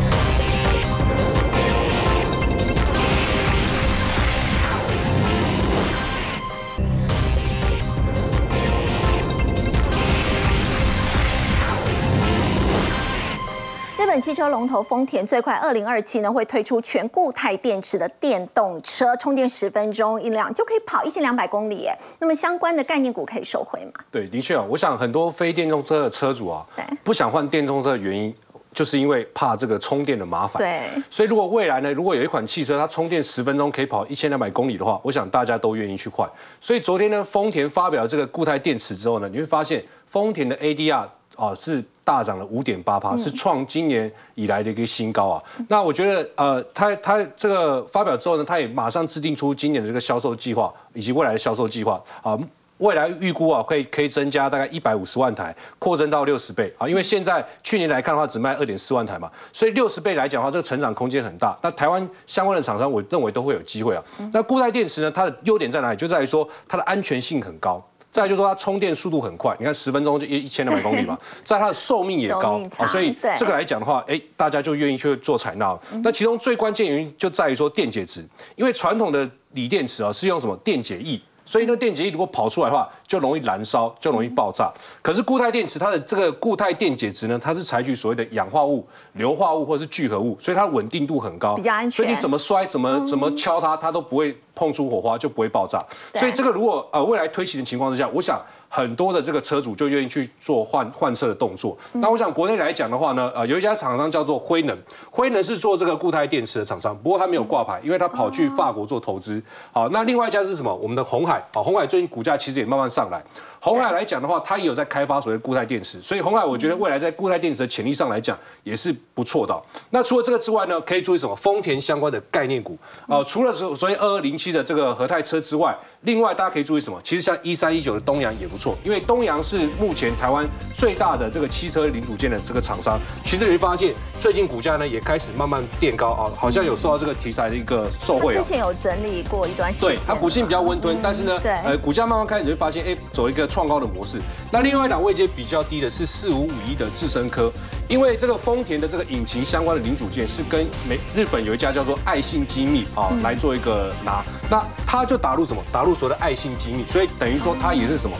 汽车龙头丰田最快二零二七呢会推出全固态电池的电动车，充电十分钟一辆就可以跑一千两百公里耶。那么相关的概念股可以收回吗？对，的确啊，我想很多非电动车的车主啊，对，不想换电动车的原因，就是因为怕这个充电的麻烦。对，所以如果未来呢，如果有一款汽车它充电十分钟可以跑一千两百公里的话，我想大家都愿意去换。所以昨天呢，丰田发表这个固态电池之后呢，你会发现丰田的 ADR 啊是。大涨了五点八帕，是创今年以来的一个新高啊！那我觉得，呃，他他这个发表之后呢，他也马上制定出今年的这个销售计划以及未来的销售计划啊。未来预估啊，可以可以增加大概一百五十万台，扩增到六十倍啊！因为现在去年来看的话，只卖二点四万台嘛，所以六十倍来讲的话，这个成长空间很大。那台湾相关的厂商，我认为都会有机会啊。那固态电池呢，它的优点在哪里？就在于说它的安全性很高。再就是说它充电速度很快，你看十分钟就一一千两百公里嘛，在它的寿命也高啊，所以这个来讲的话，哎，大家就愿意去做采纳。那其中最关键原因就在于说电解质，因为传统的锂电池啊是用什么电解液。所以呢，电解液如果跑出来的话，就容易燃烧，就容易爆炸。可是固态电池它的这个固态电解质呢，它是采取所谓的氧化物、硫化物或者是聚合物，所以它稳定度很高，比较安全。所以你怎么摔、怎么怎么敲它，它都不会碰出火花，就不会爆炸。所以这个如果呃未来推行的情况之下，我想。很多的这个车主就愿意去做换换车的动作。那我想国内来讲的话呢，呃，有一家厂商叫做辉能，辉能是做这个固态电池的厂商，不过他没有挂牌，因为他跑去法国做投资。好，那另外一家是什么？我们的红海，好，红海最近股价其实也慢慢上来。红海来讲的话，它也有在开发所谓固态电池，所以红海我觉得未来在固态电池的潜力上来讲也是不错的。那除了这个之外呢，可以注意什么？丰田相关的概念股啊，除了昨昨天二二零七的这个和泰车之外，另外大家可以注意什么？其实像一三一九的东阳也不错，因为东阳是目前台湾最大的这个汽车零组件的这个厂商。其实你会发现最近股价呢也开始慢慢垫高啊，好像有受到这个题材的一个受惠。之前有整理过一段时间，对它股性比较温吞，但是呢，呃，股价慢慢开始你会发现，哎，走一个。创高的模式，那另外一档位阶比较低的是四五五一的智深科，因为这个丰田的这个引擎相关的零组件是跟美日本有一家叫做爱信精密啊来做一个拿，那它就打入什么？打入所谓的爱信精密，所以等于说它也是什么？